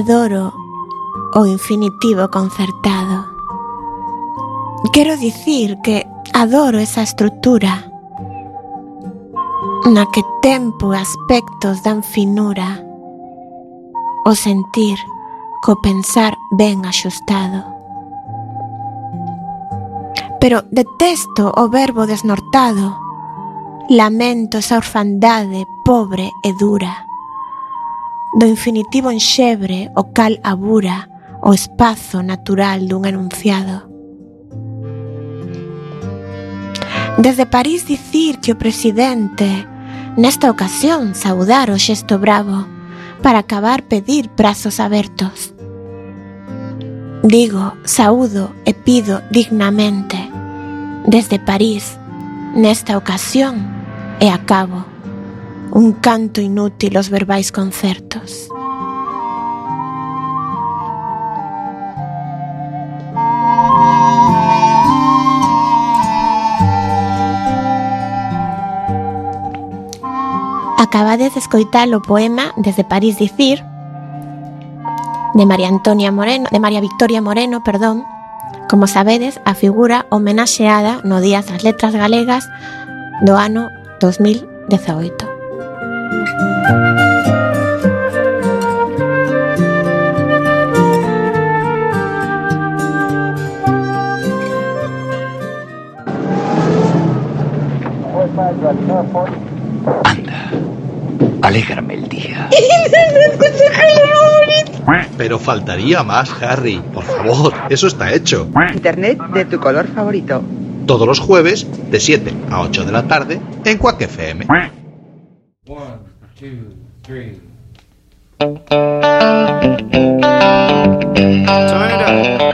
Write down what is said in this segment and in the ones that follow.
Adoro o infinitivo concertado. Quero dicir que adoro esa estrutura na que tempo e aspectos dan finura o sentir co pensar ben axustado. Pero detesto o verbo desnortado, lamento esa orfandade pobre e dura do infinitivo enxebre o cal abura o espazo natural dun enunciado. Desde París dicir que o presidente nesta ocasión saudar o xesto bravo para acabar pedir prazos abertos. Digo, saúdo e pido dignamente desde París nesta ocasión e acabo un canto inútil os verbais concertos. Acabades de escoitar o poema Desde París dicir de María Antonia Moreno, de María Victoria Moreno, perdón. Como sabedes, a figura homenaxeada no Día das Letras Galegas do ano 2018. Anda, alégrame el día. Pero faltaría más, Harry. Por favor, eso está hecho. Internet de tu color favorito. Todos los jueves, de 7 a 8 de la tarde, en Quack FM. two, three. Turn it up.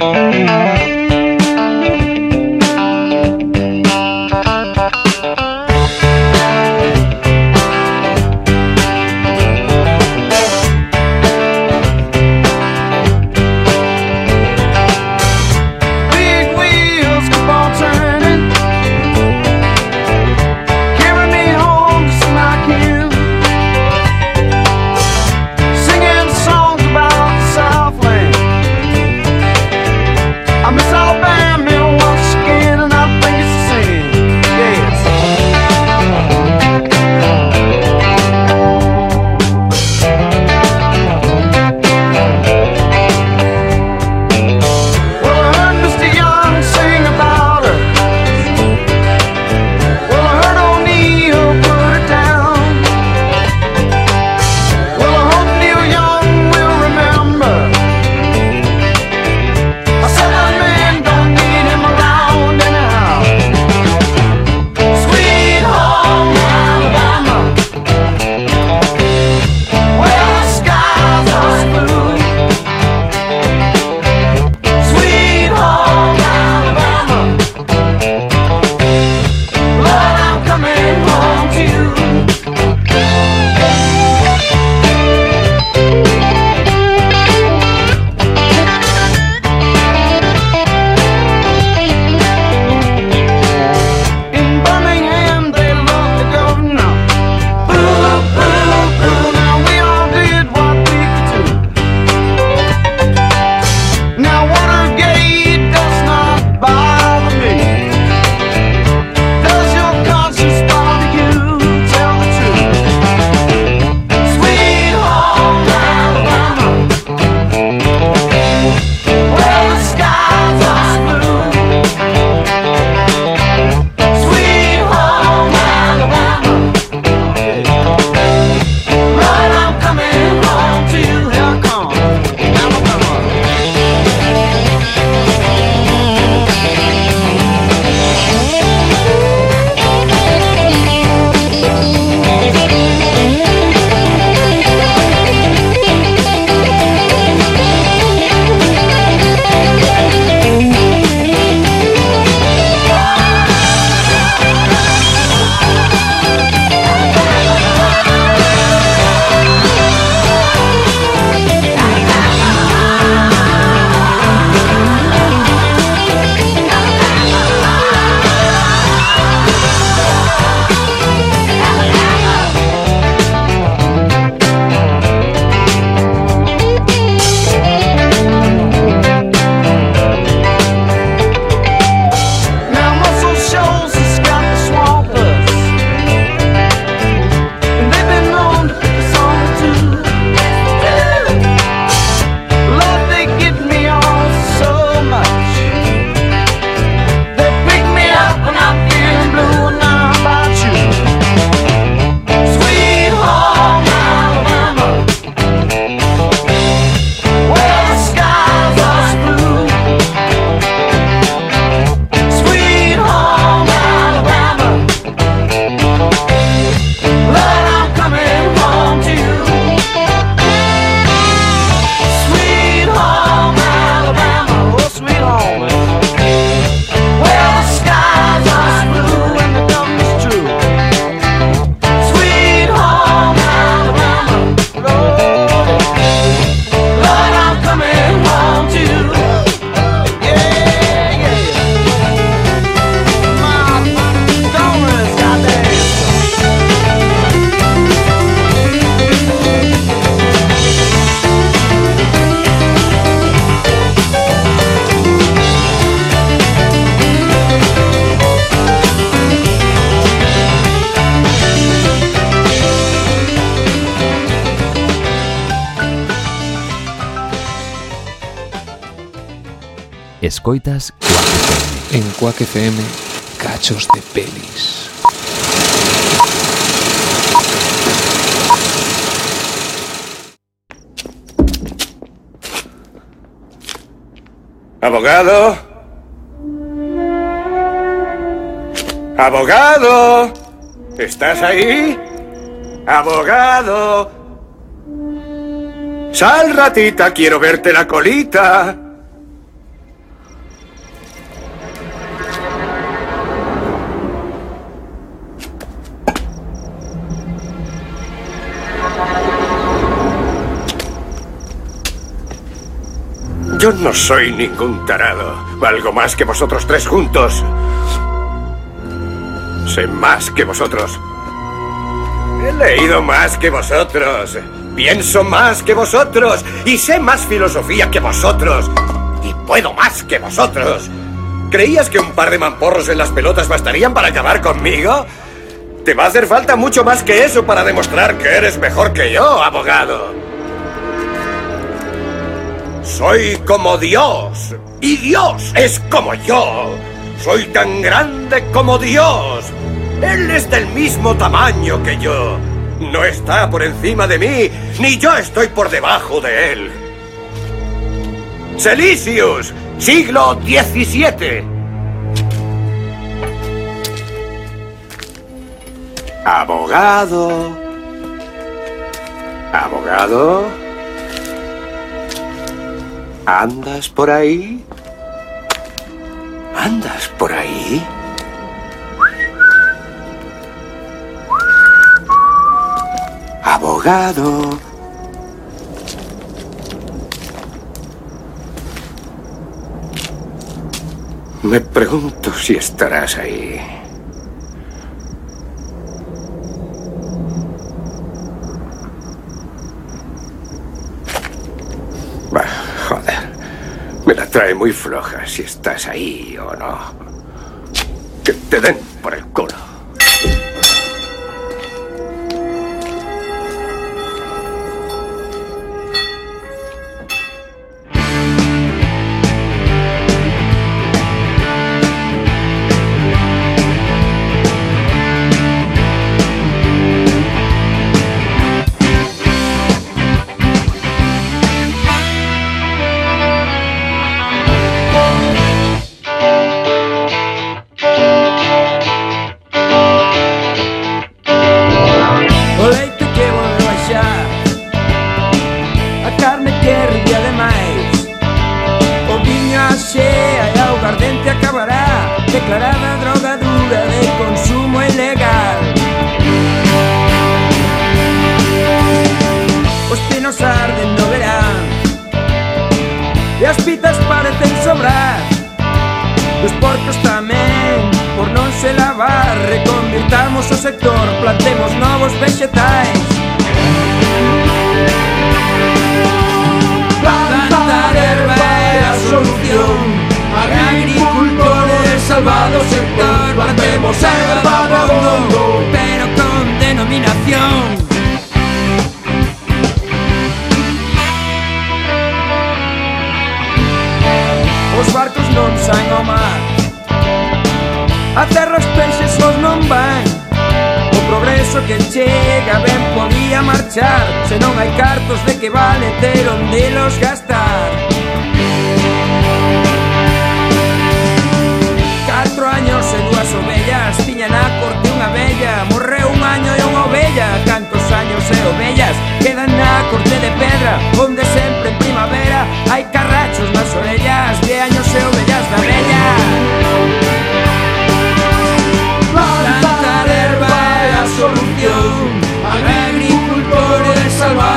Escoitas Quack FM. En Quack FM, cachos de pelis. Abogado. Abogado. ¿Estás ahí? Abogado. Sal, ratita, quiero verte la colita. Yo no soy ningún tarado. Valgo más que vosotros tres juntos. Sé más que vosotros. He leído más que vosotros. Pienso más que vosotros. Y sé más filosofía que vosotros. Y puedo más que vosotros. ¿Creías que un par de mamporros en las pelotas bastarían para acabar conmigo? Te va a hacer falta mucho más que eso para demostrar que eres mejor que yo, abogado. Soy como Dios. Y Dios es como yo. Soy tan grande como Dios. Él es del mismo tamaño que yo. No está por encima de mí, ni yo estoy por debajo de él. Celicius, siglo XVII. Abogado. Abogado. ¿Andas por ahí? ¿Andas por ahí? Abogado. Me pregunto si estarás ahí. Me la trae muy floja si estás ahí o no. Que te den chega ben podía marchar. Se non hai cartos de que vale ter onde los gastar. Catro años e dúas ovellas Tiña na corte unha bella Morreu un año e unha ovella Cantos años e ovellas Quedan na corte de pedra Onde sempre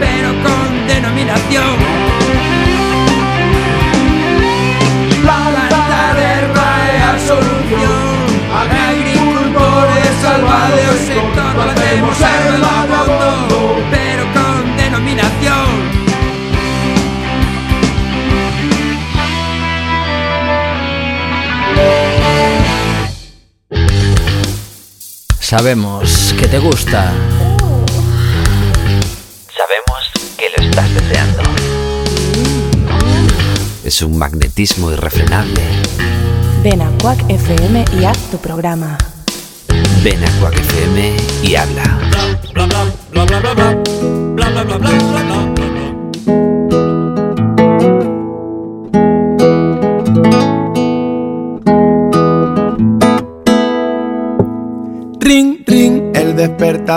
pero con denominación. La planta de RAE solución, agricultores salvados, sector lo hacemos bombo, pero con denominación. Sabemos que te gusta estás deseando. Es un magnetismo irrefrenable. Ven a Quack FM y haz tu programa. Ven a Quack FM y habla.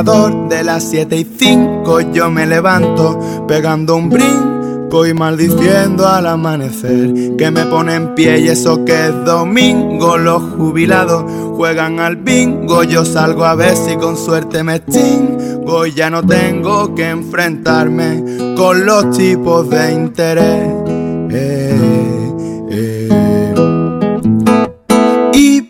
De las 7 y 5 yo me levanto pegando un brinco y maldiciendo al amanecer. Que me pone en pie y eso que es domingo los jubilados juegan al bingo. Yo salgo a ver si con suerte me extingo. Y ya no tengo que enfrentarme con los tipos de interés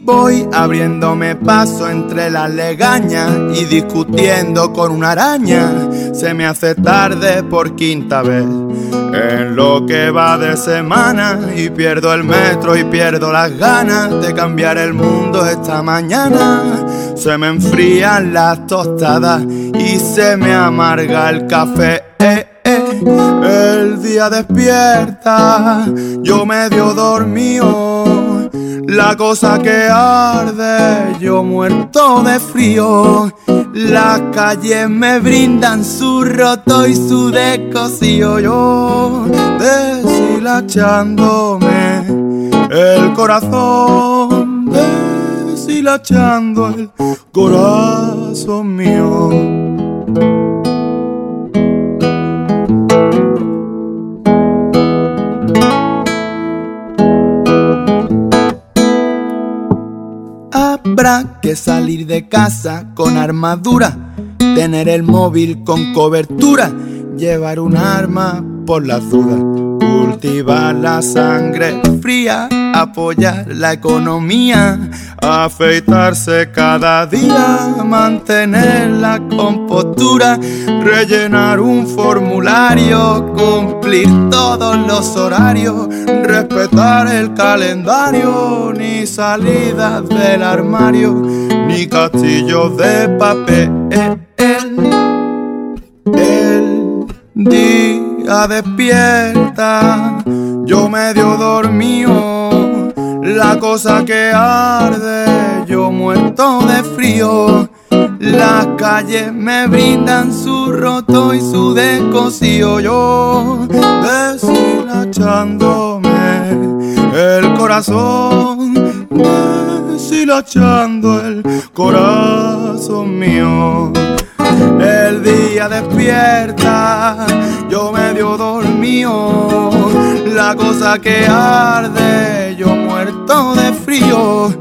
voy abriéndome paso entre las legañas y discutiendo con una araña. Se me hace tarde por quinta vez en lo que va de semana y pierdo el metro y pierdo las ganas de cambiar el mundo esta mañana. Se me enfrían las tostadas y se me amarga el café. Eh, eh. El día despierta, yo medio dormido. La cosa que arde, yo muerto de frío. Las calles me brindan su roto y su descosío. Yo deshilachándome el corazón, deshilachando el corazón mío. Habrá que salir de casa con armadura, tener el móvil con cobertura, llevar un arma por las dudas, cultivar la sangre fría, apoyar la economía, afeitarse cada día, mantener la compostura, rellenar un formulario, cumplir todos los horarios, respetar el calendario, ni salidas del armario, ni castillos de papel. El día despierta, yo medio dormido, la cosa que arde, yo muerto de frío. Las calles me brindan su roto y su descosío, yo deshilachándome el corazón, deshilachando el corazón mío. El día despierta, yo medio dormido, la cosa que arde, yo muerto de frío,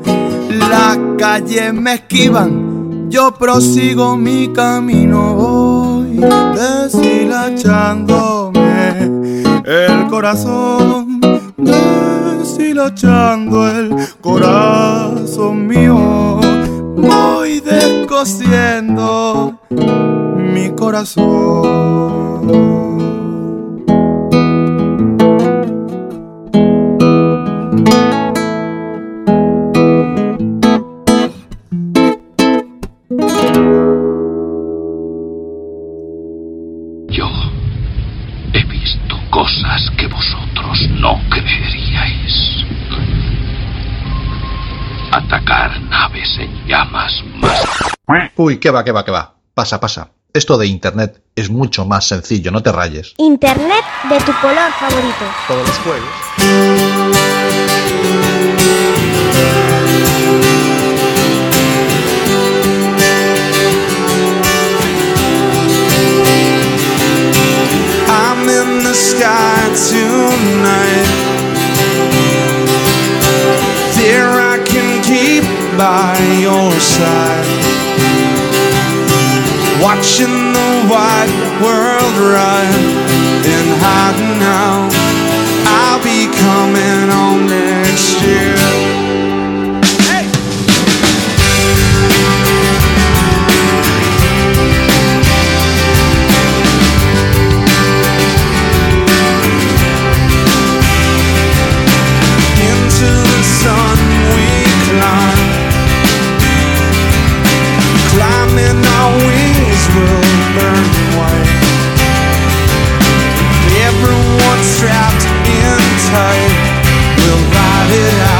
las calles me esquivan, yo prosigo mi camino, voy deshilachándome. El corazón, deshilachando el corazón mío, voy descosiendo. Mi corazón. Cosas que vosotros no creeríais. Atacar naves en llamas más Uy, que va, que va, que va. Pasa, pasa. Esto de internet es mucho más sencillo, no te rayes. Internet de tu color favorito. Todos los juegos. Sky tonight. There I can keep by your side. Watching the wide world run and hiding out. I'll be coming on next year. will burn white. Everyone's trapped in tight. We'll ride it out.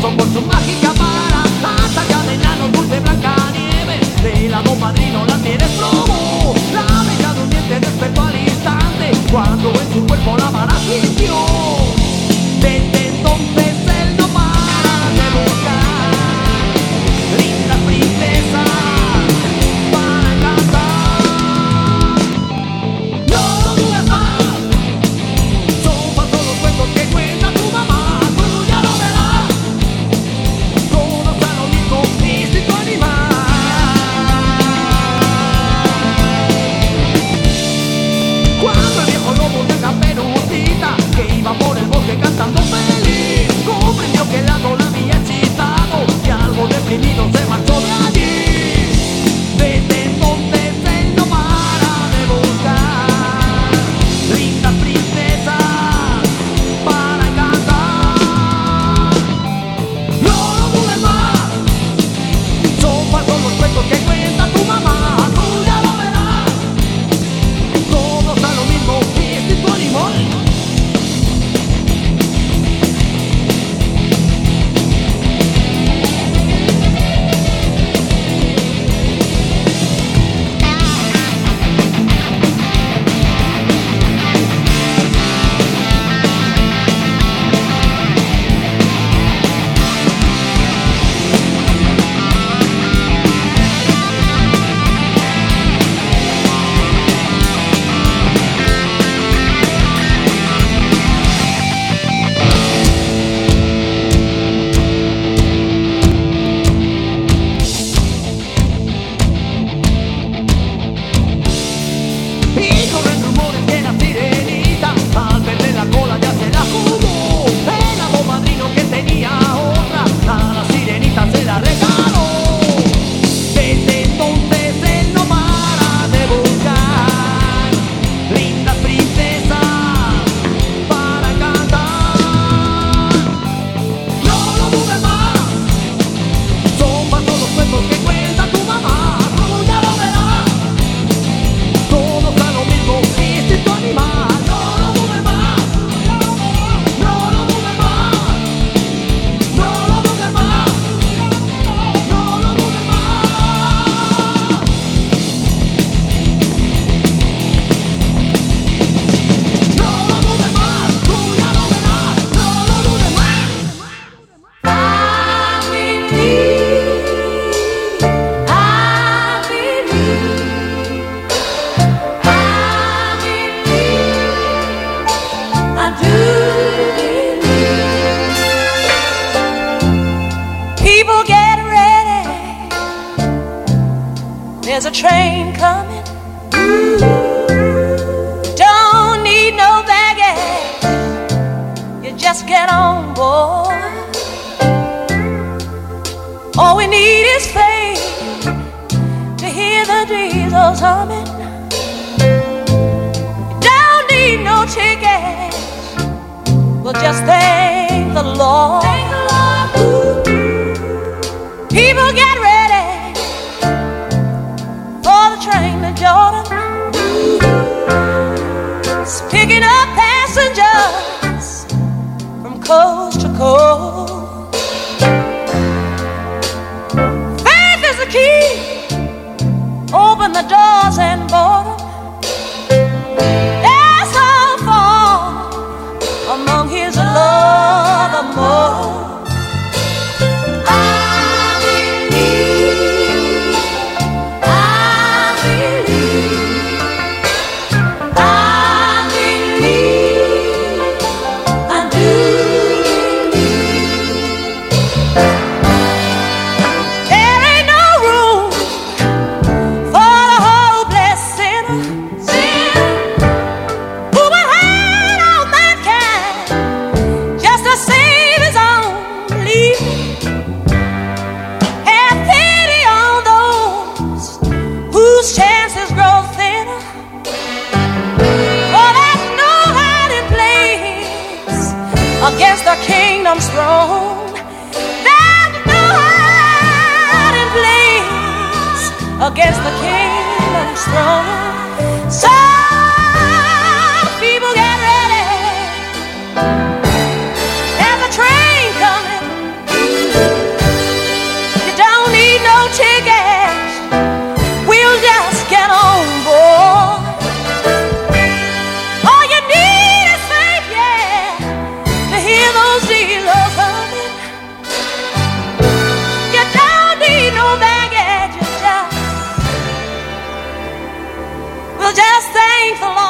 Somos su mágica para allá de nano, dulce blanca nieve, de la dos just thankful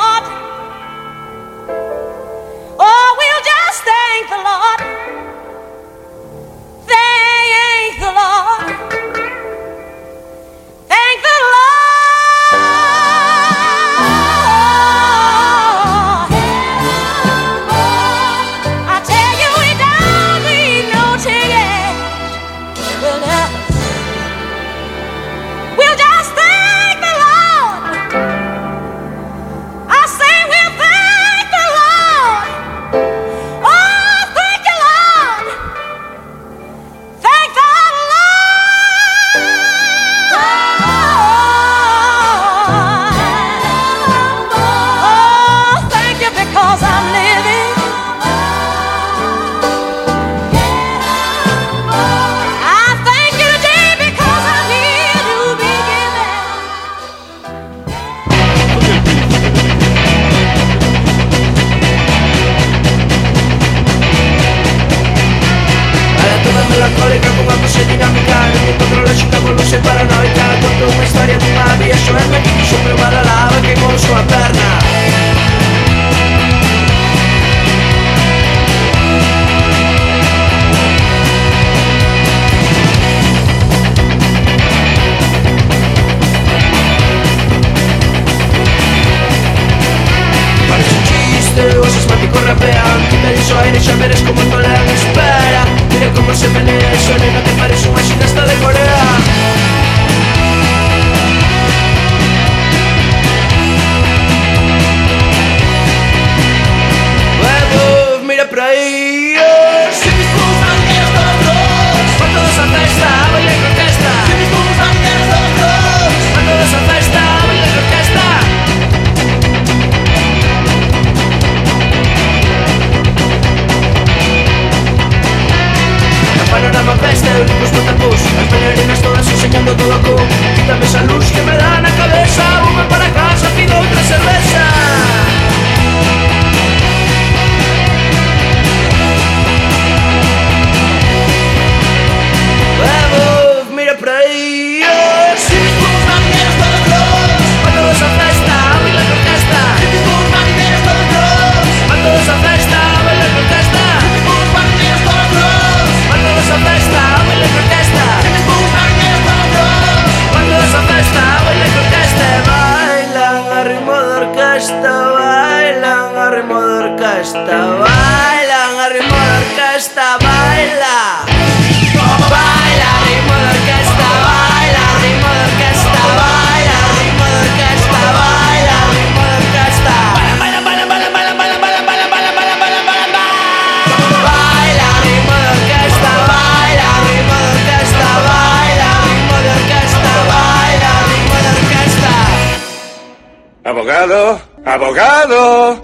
abogado.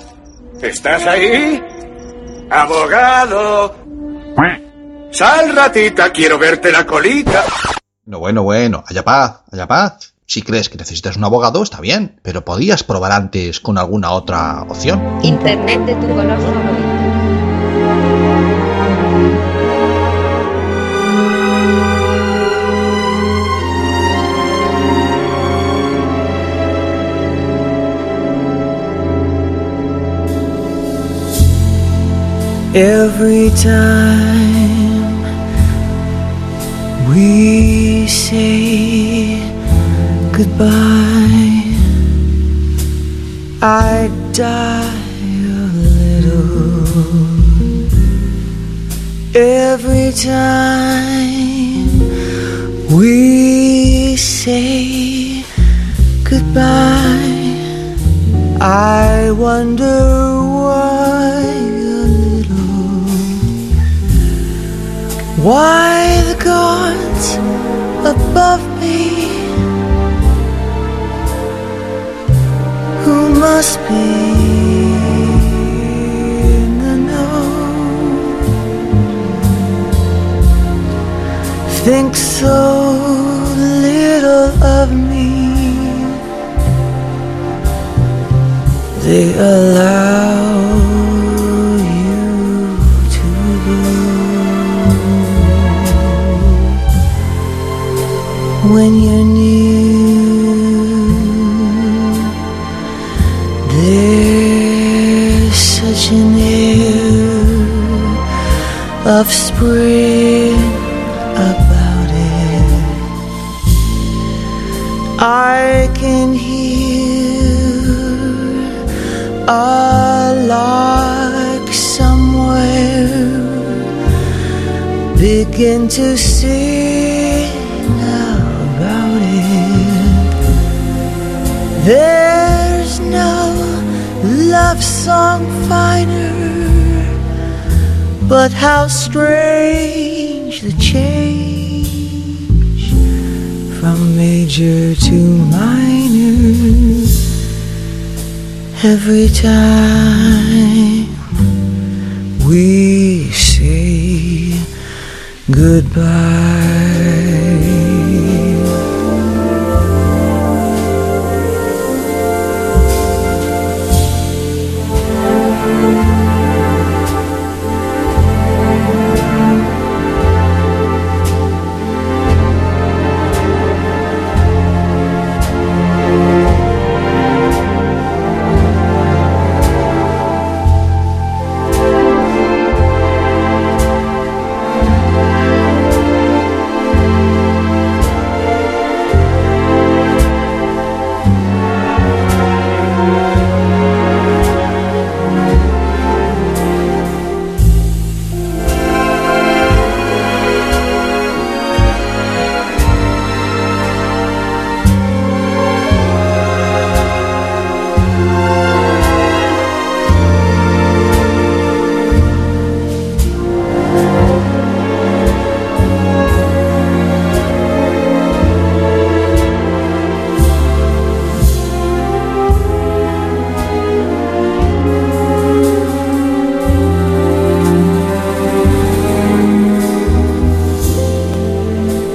¿Estás ahí? Abogado. Sal, ratita, quiero verte la colita. No, bueno, bueno, haya paz, haya paz. Si crees que necesitas un abogado, está bien, pero podías probar antes con alguna otra opción. Internet de tu color favorito. Every time we say goodbye, I die a little. Every time we say goodbye, I wonder why Why the gods above me? Who must be in the know? Think so little of me. They allow when you're near. There's such an air of spring about it. I can hear a lark somewhere begin to sing There's no love song finer, but how strange the change from major to minor every time we say goodbye.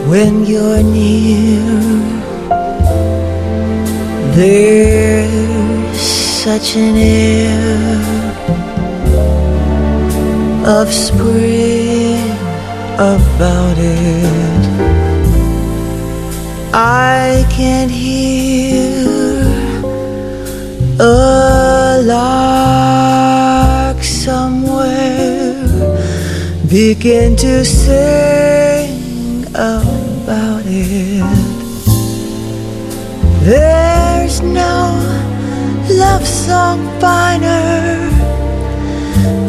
When you're near. There's such an air of spring about it. I can hear a lark somewhere begin to sing There's no love song finer,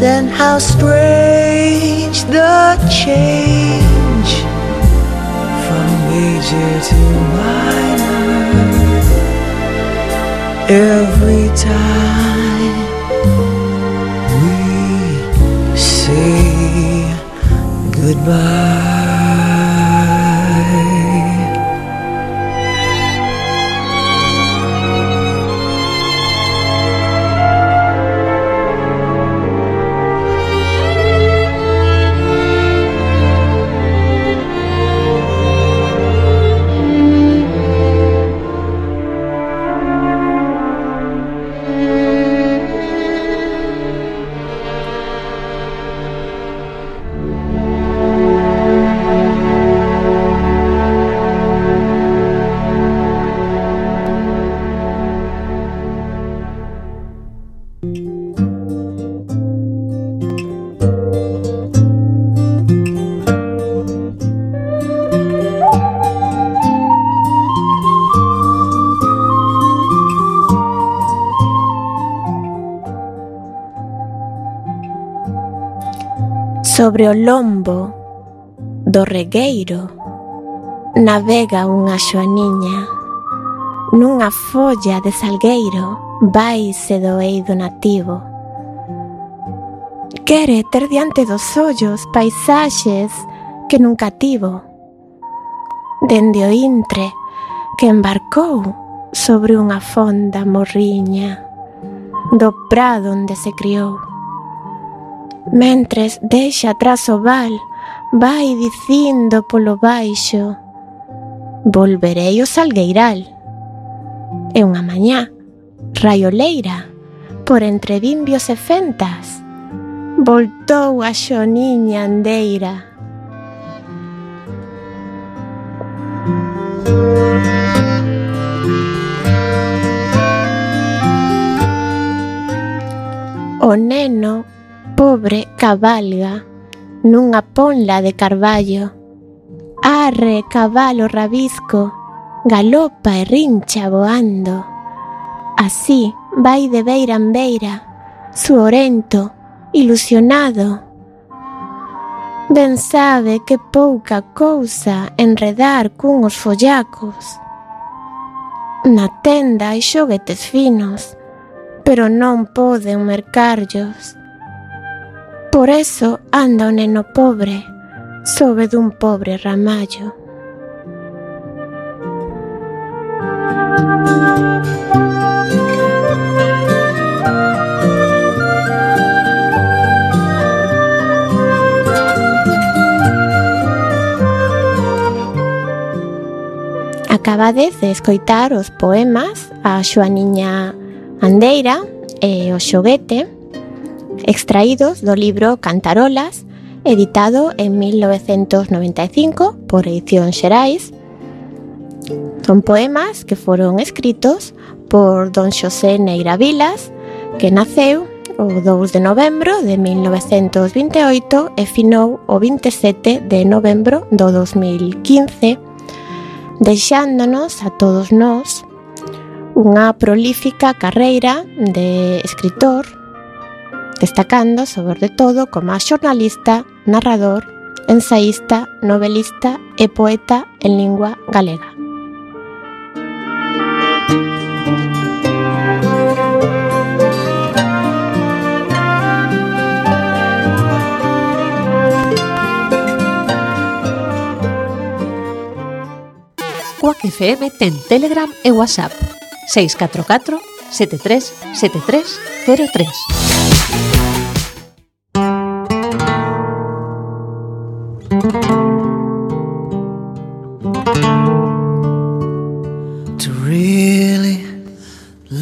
than how strange the change from major to minor every time we say goodbye. Sobre o lombo do regueiro navega unha xoaniña. Nunha folla de salgueiro vaise do eido nativo. Quere ter diante dos ollos paisaxes que nunca tivo. Dende o intre que embarcou sobre unha fonda morriña do prado onde se criou. Mentres deixa atrás o val, vai dicindo polo baixo Volverei ao salgueiral. E unha mañá, raioleira, por entre vimbios e fentas Voltou a xoniña andeira. O neno pobre cabalga nunha ponla de carballo. Arre, cabalo rabisco, galopa e rincha voando. Así vai de beira en beira, suorento, ilusionado. Ben sabe que pouca cousa enredar cuns follacos. Na tenda hai xoguetes finos, pero non poden mercarllos Por eso anda o neno pobre sobe dun pobre ramallo. Acabades de escoitar os poemas a Xoaniña Andeira e o xoguete extraídos do libro Cantarolas, editado en 1995 por Edición Xerais. Son poemas que foron escritos por don Xosé Neira Vilas, que naceu o 2 de novembro de 1928 e finou o 27 de novembro do 2015, deixándonos a todos nós unha prolífica carreira de escritor, destacando sobre todo como xornalista, narrador, ensaísta, novelista e poeta en lingua galega. Quack FM ten Telegram e WhatsApp 644 73 73 03.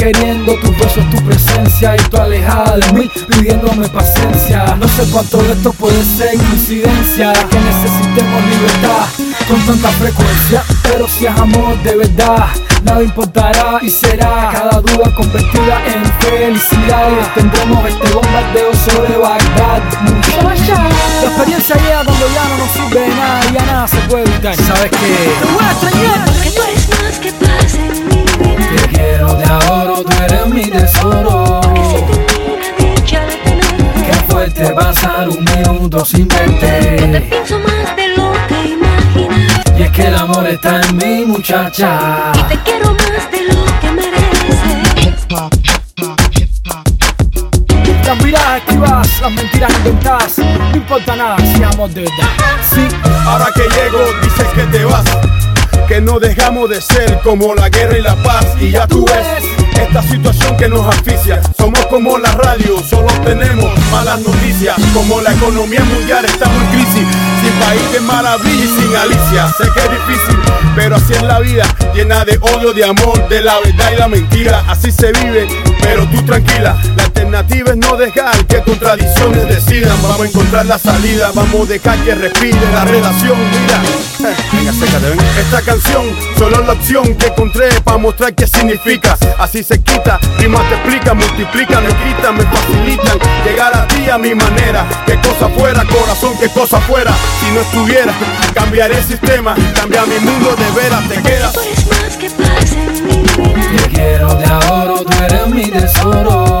queriendo tus besos, tu presencia y tu alejada de mí pidiéndome paciencia. No sé cuánto de esto puede ser coincidencia Que necesitemos libertad con tanta frecuencia Pero si es amor de verdad Nada importará y será cada duda convertida en felicidad. Y tendremos este bombardeo sobre Bagdad. La experiencia llega cuando ya no nos sirve de nada y ya nada se puede evitar. Sabes que te voy a extrañar. tú eres mi tesoro. Qué fuerte pasar un minuto sin verte. No te pienso más de lo que imaginas. Y es que el amor está en mi muchacha. Y te quiero más de lo que mereces las miradas esquivas, las mentiras inventadas, no importa nada si amo de verdad. Sí, ahora que llego dices que te vas, que no dejamos de ser como la guerra y la paz y ya tú ves esta situación que nos asfixia. Somos como la radio, solo tenemos malas noticias. Como la economía mundial estamos en crisis. País de maravilla y sin Alicia. Sé que es difícil, pero así es la vida. Llena de odio, de amor, de la verdad y la mentira. Así se vive, pero tú tranquila. La alternativa es no dejar que contradicciones decidan. Vamos a encontrar la salida, vamos a dejar que respire la relación. Ven. Esta canción solo la opción que encontré para mostrar qué significa. Así se quita, rimas te explican, multiplican, me quitan, me facilitan. Llegar a ti a mi manera. Que cosa fuera, corazón, que cosa fuera. No estuviera, cambiaré el sistema, cambia mi mundo de veras, te quedas. Te quiero, te adoro, tú eres mi tesoro.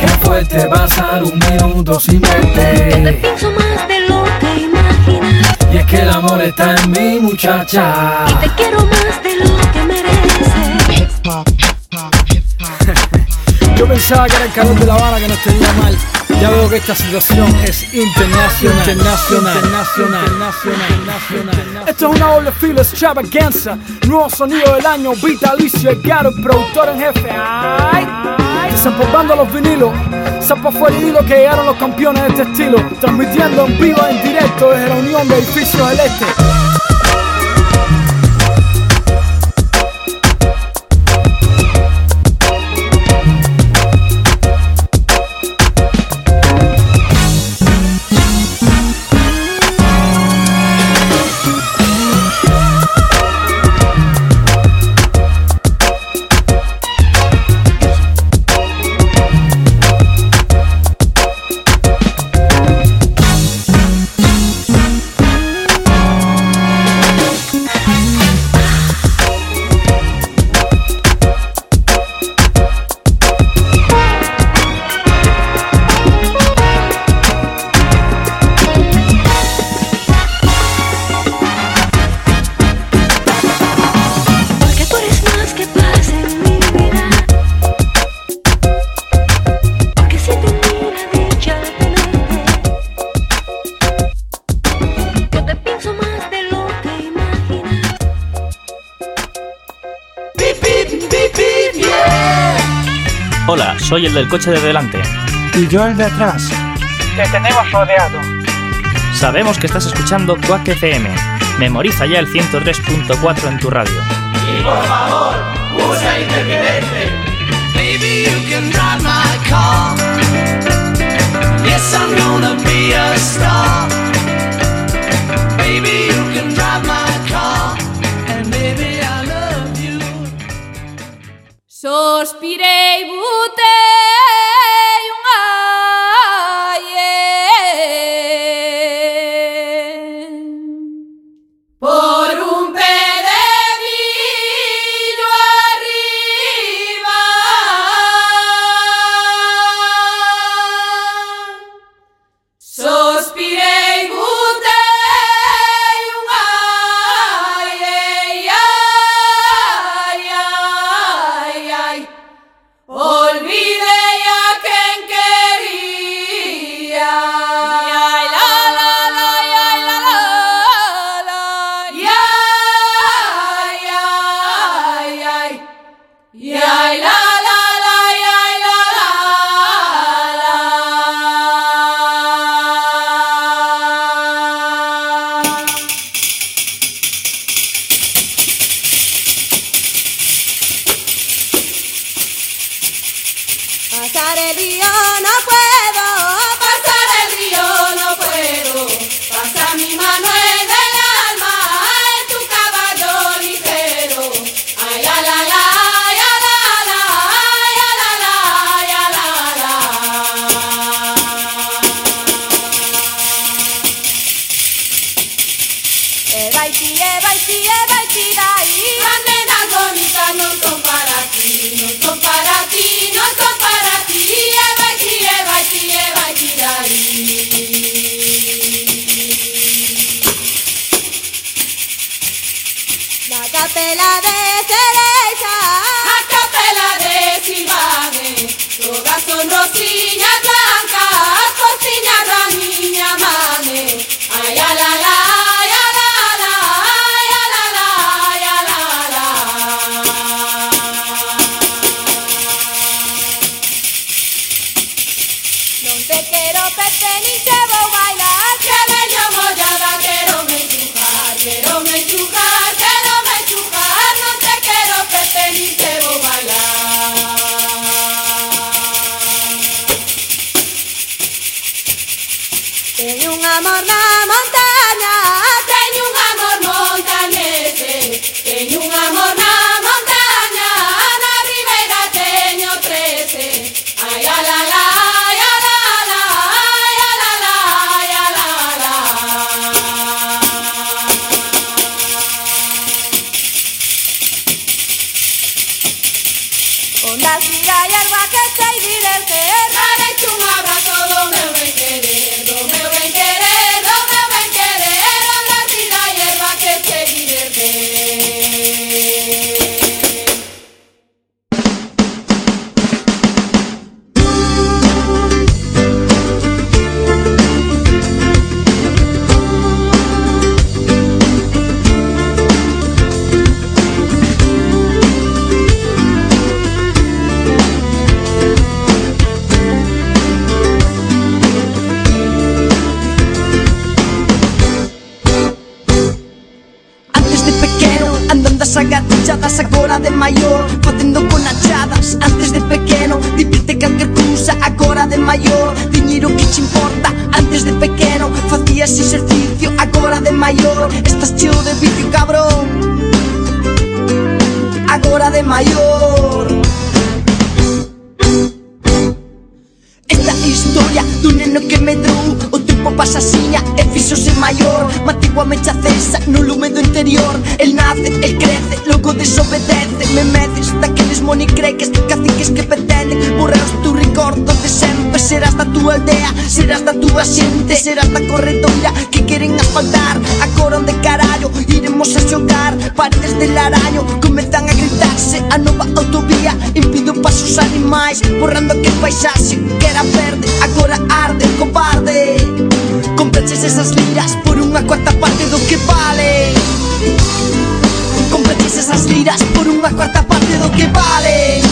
Qué fuerte pasar un minuto sin verte. Pienso más de lo que imaginas Y es que el amor está en mi muchacha. y te quiero más de lo que mereces. Yo pensaba que era el calor de La Habana que nos tenía mal. Que esta situación es internacional. Internacional. Internacional. Internacional. Esto es una doble fila extravaganza. Nuevo sonido del año. Vitalicio Edgar, el productor en jefe. Ay. Desempolvando los vinilos. Zapa fuera y dilo que llegaron los campeones de este estilo. Transmitiendo en vivo, en directo desde la Unión de Edificios del Este. Soy el del coche de delante. Y yo el de atrás. Te tenemos rodeado. Sabemos que estás escuchando Quack FM. Memoriza ya el 103.4 en tu radio. Y por favor, usa intermitente. Baby, you can drive my car. Yes, I'm gonna be a star. Baby, you can drive my car. And baby, I love you. Sospirei capela de cereza, la capela de cibague, todas son rosillas blancas, cociñas la niña la, la, agachadas Agora de maior facendo con achadas Antes de pequeno dipirte calquer cousa Agora de maior diñeiro que che importa Antes de pequeno facías exercicio Agora de maior estás cheo de vicio cabrón Agora de maior Esta historia dun neno que medrou pasasiña e fixose maior Matigo a mecha cesa no lume do interior. El nace, el crece, logo desobedece. Me medes daqueles monicreques, caciques que pretenden. Borraos tu recordo de sempre Serás da tua aldea, serás da tua xente Serás da corredoira que queren asfaltar. A coro de carallo, iremos a xogar Paredes del araño, comezan a adaptarse A nova autovía Impide o paso os animais Borrando que paisaxe que era verde Agora arde, cobarde. Compreches esas liras por unha cuarta parte do que vale. Compreches esas liras por unha cuarta parte do que vale.